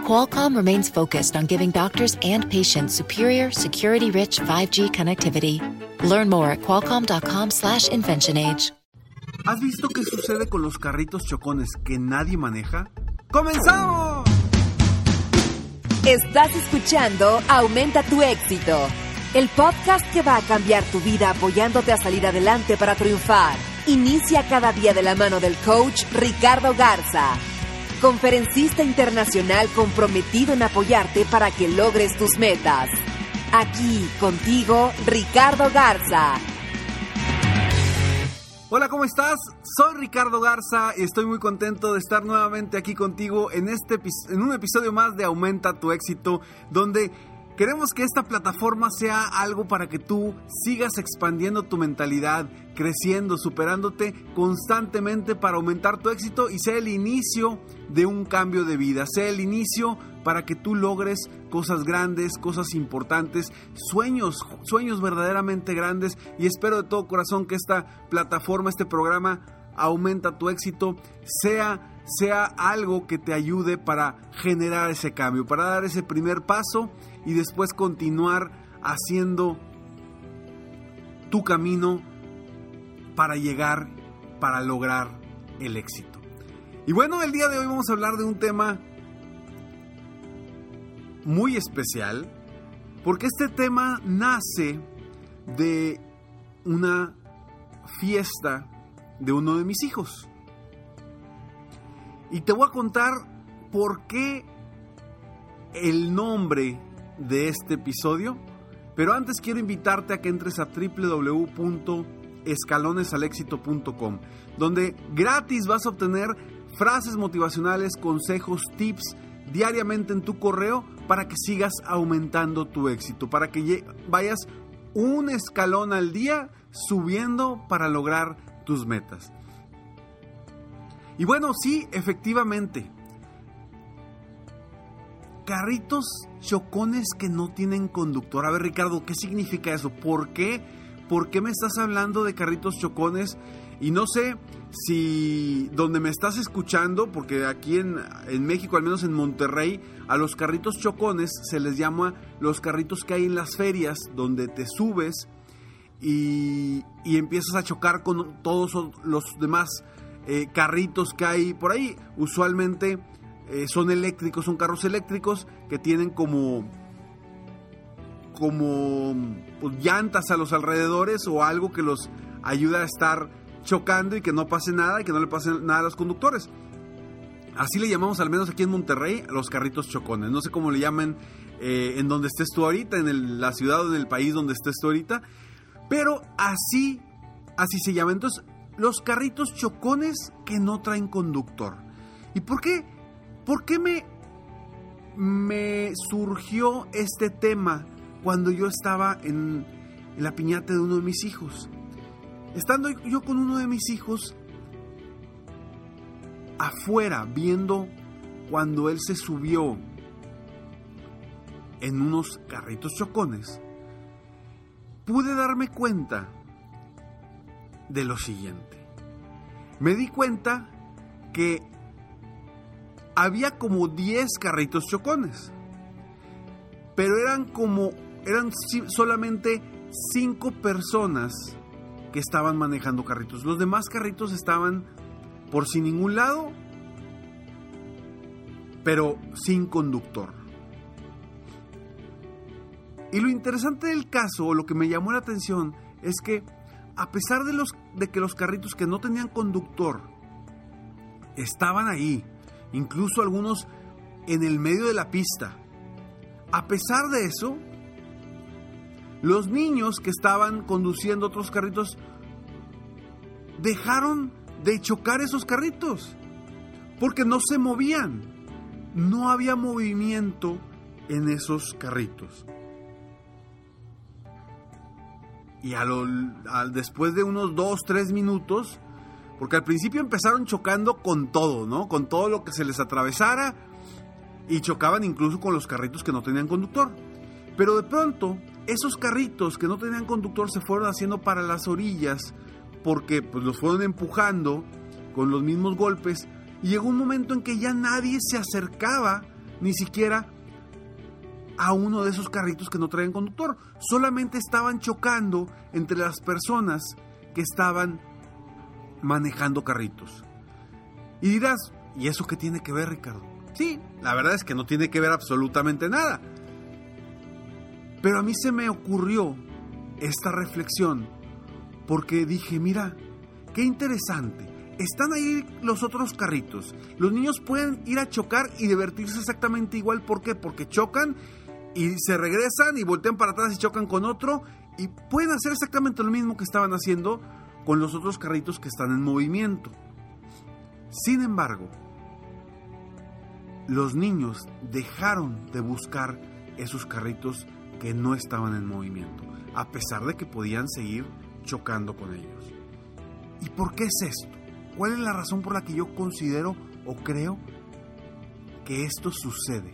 Qualcomm remains focused on giving doctors and patients superior, security-rich 5G connectivity. Learn more at qualcomm.com/inventionage. ¿Has visto qué sucede con los carritos chocones que nadie maneja? ¡Comenzamos! Estás escuchando Aumenta tu éxito, el podcast que va a cambiar tu vida apoyándote a salir adelante para triunfar. Inicia cada día de la mano del coach Ricardo Garza, conferencista internacional comprometido en apoyarte para que logres tus metas. Aquí contigo, Ricardo Garza. Hola, ¿cómo estás? Soy Ricardo Garza y estoy muy contento de estar nuevamente aquí contigo en, este, en un episodio más de Aumenta tu éxito, donde Queremos que esta plataforma sea algo para que tú sigas expandiendo tu mentalidad, creciendo, superándote constantemente para aumentar tu éxito y sea el inicio de un cambio de vida, sea el inicio para que tú logres cosas grandes, cosas importantes, sueños, sueños verdaderamente grandes. Y espero de todo corazón que esta plataforma, este programa aumenta tu éxito, sea sea algo que te ayude para generar ese cambio, para dar ese primer paso y después continuar haciendo tu camino para llegar, para lograr el éxito. Y bueno, el día de hoy vamos a hablar de un tema muy especial, porque este tema nace de una fiesta de uno de mis hijos. Y te voy a contar por qué el nombre de este episodio. Pero antes quiero invitarte a que entres a www.escalonesalexito.com, donde gratis vas a obtener frases motivacionales, consejos, tips diariamente en tu correo para que sigas aumentando tu éxito, para que vayas un escalón al día subiendo para lograr tus metas. Y bueno, sí, efectivamente, carritos chocones que no tienen conductor. A ver, Ricardo, ¿qué significa eso? ¿Por qué? ¿Por qué me estás hablando de carritos chocones? Y no sé si donde me estás escuchando, porque aquí en, México, al menos en Monterrey, a los carritos chocones se les llama los carritos que hay en las ferias, donde te subes y, empiezas a chocar con todos los demás eh, carritos que hay por ahí. Usualmente eh, son eléctricos, son carros eléctricos que tienen como como pues, llantas a los alrededores o algo que los ayuda a estar chocando y que no pase nada y que no le pase nada a los conductores. Así le llamamos al menos aquí en Monterrey los carritos chocones. No sé cómo le llaman eh, en donde estés tú ahorita, en la ciudad o en el país donde estés tú ahorita. Pero así, así se llama. Entonces, los carritos chocones que no traen conductor. ¿Y por qué? ¿Por qué me, me surgió este tema cuando yo estaba en, en la piñata de uno de mis hijos? Estando yo con uno de mis hijos afuera viendo cuando él se subió en unos carritos chocones, pude darme cuenta de lo siguiente. Me di cuenta que había como 10 carritos chocones. Pero eran como, eran solamente 5 personas que estaban manejando carritos. Los demás carritos estaban por sin ningún lado, pero sin conductor. Y lo interesante del caso, o lo que me llamó la atención, es que a pesar de, los, de que los carritos que no tenían conductor estaban ahí, incluso algunos en el medio de la pista. A pesar de eso, los niños que estaban conduciendo otros carritos dejaron de chocar esos carritos porque no se movían. No había movimiento en esos carritos. Y después de unos dos, tres minutos, porque al principio empezaron chocando con todo, ¿no? Con todo lo que se les atravesara y chocaban incluso con los carritos que no tenían conductor. Pero de pronto, esos carritos que no tenían conductor se fueron haciendo para las orillas porque pues, los fueron empujando con los mismos golpes y llegó un momento en que ya nadie se acercaba ni siquiera a uno de esos carritos que no traían conductor. Solamente estaban chocando entre las personas que estaban manejando carritos. Y dirás, ¿y eso qué tiene que ver, Ricardo? Sí, la verdad es que no tiene que ver absolutamente nada. Pero a mí se me ocurrió esta reflexión porque dije, mira, qué interesante. Están ahí los otros carritos. Los niños pueden ir a chocar y divertirse exactamente igual. ¿Por qué? Porque chocan y se regresan y voltean para atrás y chocan con otro y pueden hacer exactamente lo mismo que estaban haciendo con los otros carritos que están en movimiento. Sin embargo, los niños dejaron de buscar esos carritos que no estaban en movimiento, a pesar de que podían seguir chocando con ellos. ¿Y por qué es esto? ¿Cuál es la razón por la que yo considero o creo que esto sucede?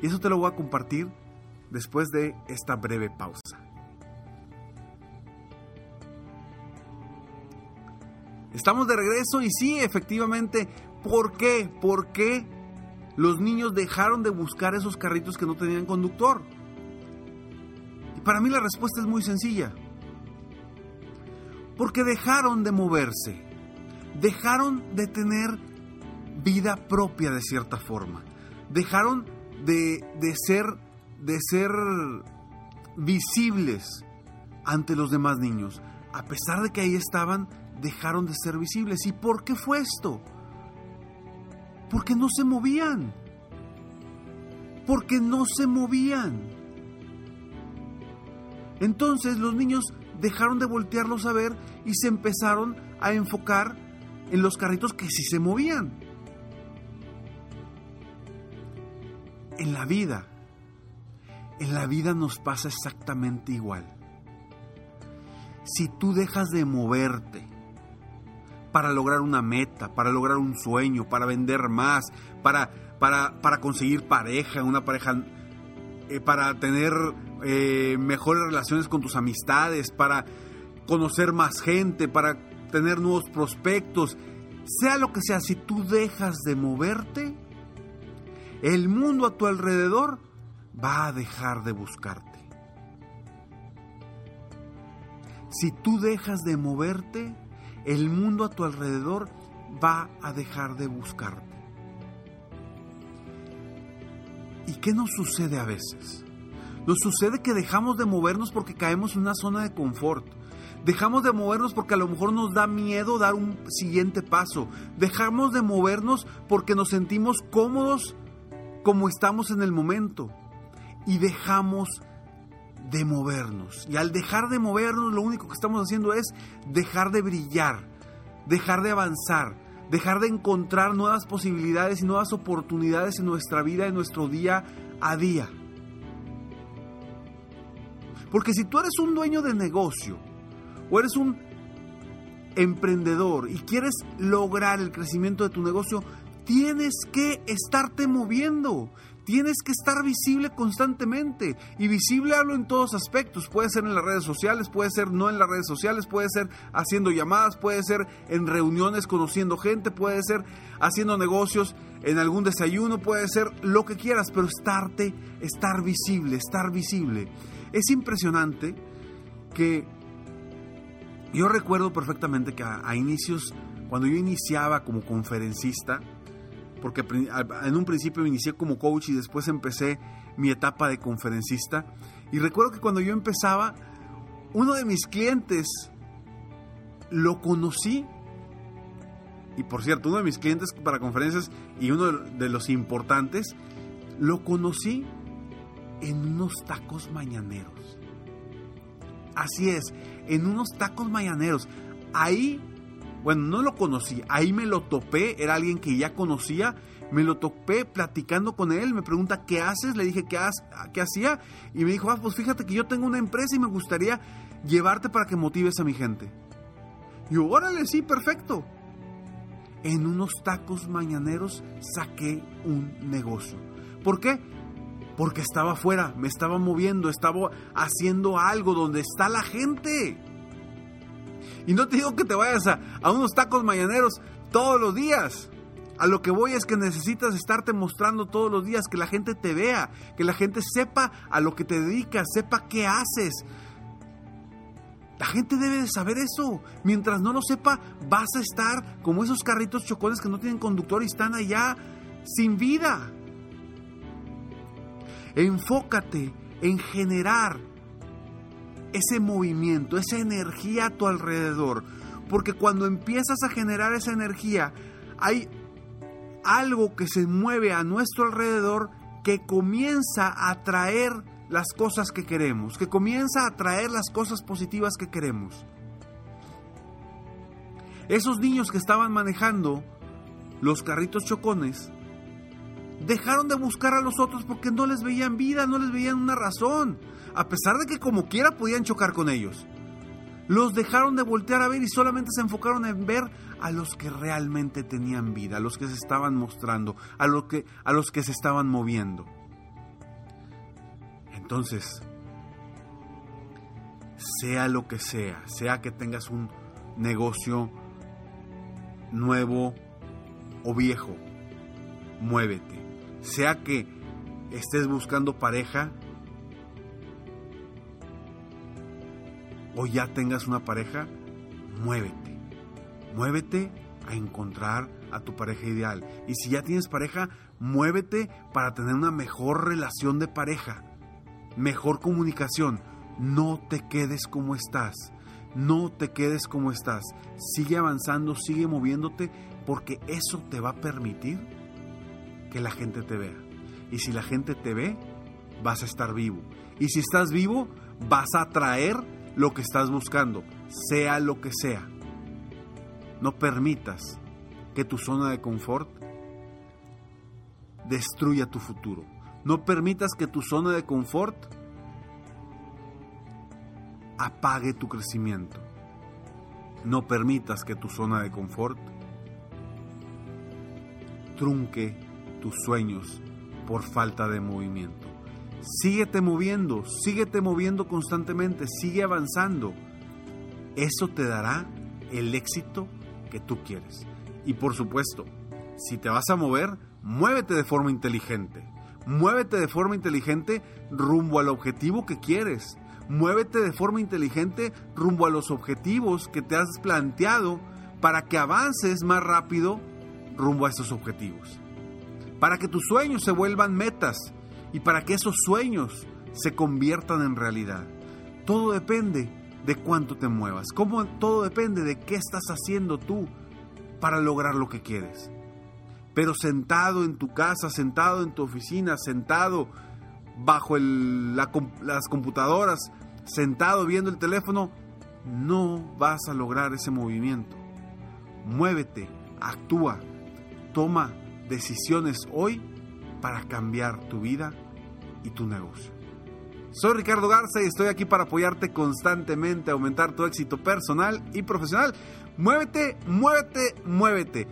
Y eso te lo voy a compartir después de esta breve pausa. Estamos de regreso y sí, efectivamente, ¿por qué? ¿Por qué los niños dejaron de buscar esos carritos que no tenían conductor? Y para mí la respuesta es muy sencilla. Porque dejaron de moverse, dejaron de tener vida propia de cierta forma, dejaron de, ser, de ser visibles ante los demás niños. A pesar de que ahí estaban, dejaron de ser visibles. ¿Y por qué fue esto? Porque no se movían. Porque no se movían. Entonces los niños dejaron de voltearlos a ver y se empezaron a enfocar en los carritos que sí se movían. En la vida, en la vida nos pasa exactamente igual. Si tú dejas de moverte para lograr una meta, para lograr un sueño, para vender más, para, para, conseguir pareja, una pareja, eh, para tener eh, mejores relaciones con tus amistades, para conocer más gente, para tener nuevos prospectos, sea lo que sea, si tú dejas de moverte, el mundo a tu alrededor va a dejar de buscarte. Si tú dejas de moverte, el mundo a tu alrededor va a dejar de buscarte. ¿Y qué nos sucede a veces? Nos sucede que dejamos de movernos porque caemos en una zona de confort. Dejamos de movernos porque a lo mejor nos da miedo dar un siguiente paso. Dejamos de movernos porque nos sentimos cómodos como estamos en el momento y dejamos de movernos. Y al dejar de movernos, lo único que estamos haciendo es dejar de brillar, dejar de avanzar, dejar de encontrar nuevas posibilidades y nuevas oportunidades en nuestra vida, en nuestro día a día. Porque si tú eres un dueño de negocio o eres un emprendedor y quieres lograr el crecimiento de tu negocio, tienes que estarte moviendo, tienes que estar visible constantemente. Y visible hablo en todos aspectos. Puede ser en las redes sociales, puede ser no en las redes sociales, puede ser haciendo llamadas, puede ser en reuniones conociendo gente, puede ser haciendo negocios en algún desayuno, puede ser lo que quieras, pero estarte, estar visible, estar visible. Es impresionante que yo recuerdo perfectamente que a inicios, cuando yo iniciaba como conferencista, porque en un principio inicié como coach y después empecé mi etapa de conferencista. Y recuerdo que cuando yo empezaba, uno de mis clientes lo conocí. Y por cierto, uno de mis clientes para conferencias y uno de los importantes, lo conocí en unos tacos mañaneros. Así es, en unos tacos mañaneros. Ahí bueno, no lo conocí, ahí me lo topé, era alguien que ya conocía, me lo topé platicando con él, me pregunta, ¿qué haces? Le dije, ¿qué, qué hacía? Y me dijo, ah, pues fíjate que yo tengo una empresa y me gustaría llevarte para que motives a mi gente. Y yo, órale, sí, perfecto. En unos tacos mañaneros saqué un negocio. ¿Por qué? Porque estaba afuera, me estaba moviendo, estaba haciendo algo donde está la gente. Y no te digo que te vayas a, a unos tacos mañaneros todos los días. A lo que voy es que necesitas estarte mostrando todos los días, que la gente te vea, que la gente sepa a lo que te dedicas, sepa qué haces. La gente debe de saber eso. Mientras no lo sepa, vas a estar como esos carritos chocones que no tienen conductor y están allá sin vida. Enfócate en generar ese movimiento, esa energía a tu alrededor. Porque cuando empiezas a generar esa energía, hay algo que se mueve a nuestro alrededor que comienza a atraer las cosas que queremos, que comienza a atraer las cosas positivas que queremos. Esos niños que estaban manejando los carritos chocones dejaron de buscar a los otros porque no les veían vida, no les veían una razón, a pesar de que como quiera podían chocar con ellos. Los dejaron de voltear a ver y solamente se enfocaron en ver a los que realmente tenían vida, a los que se estaban mostrando, a, lo que, a los que se estaban moviendo. Entonces, sea lo que sea, sea que tengas un negocio nuevo o viejo, muévete. Sea que estés buscando pareja o ya tengas una pareja, muévete. Muévete a encontrar a tu pareja ideal. Y si ya tienes pareja, muévete para tener una mejor relación de pareja, mejor comunicación. No te quedes como estás. No te quedes como estás. Sigue avanzando, sigue moviéndote, porque eso te va a permitir que la gente te vea. Y si la gente te ve, vas a estar vivo. Y si estás vivo, vas a atraer lo que estás buscando, sea lo que sea. No permitas que tu zona de confort destruya tu futuro. No permitas que tu zona de confort apague tu crecimiento. No permitas que tu zona de confort trunque tus sueños por falta de movimiento. Síguete moviendo, síguete moviendo constantemente, sigue avanzando. Eso te dará el éxito que tú quieres. Y por supuesto, si te vas a mover, muévete de forma inteligente. Muévete de forma inteligente rumbo al objetivo que quieres. Muévete de forma inteligente rumbo a los objetivos que te has planteado para que avances más rápido rumbo a esos objetivos. Para que tus sueños se vuelvan metas y para que esos sueños se conviertan en realidad. Todo depende de cuánto te muevas, todo depende de qué estás haciendo tú para lograr lo que quieres. Pero sentado en tu casa, sentado en tu oficina, sentado bajo las computadoras, sentado viendo el teléfono, no vas a lograr ese movimiento. Muévete, actúa, toma decisiones hoy para cambiar tu vida y tu negocio. Soy Ricardo Garza y estoy aquí para apoyarte constantemente a aumentar tu éxito personal y profesional. Muévete, muévete, muévete.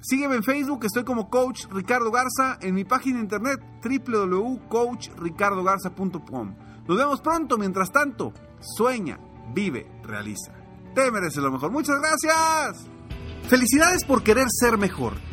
Sígueme en Facebook, estoy como Coach Ricardo Garza, en mi página de internet www.coachricardogarza.com. Nos vemos pronto, mientras tanto, sueña, vive, realiza. Te mereces lo mejor. Muchas gracias. Felicidades por querer ser mejor.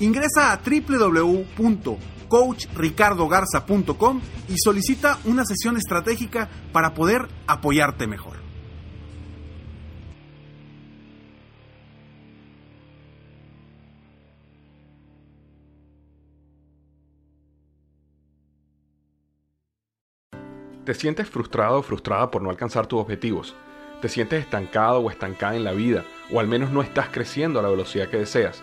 Ingresa a www.coachricardogarza.com y solicita una sesión estratégica para poder apoyarte mejor. ¿Te sientes frustrado o frustrada por no alcanzar tus objetivos? te sientes estancado o estancada en la vida, o al menos no estás creciendo a la velocidad que deseas,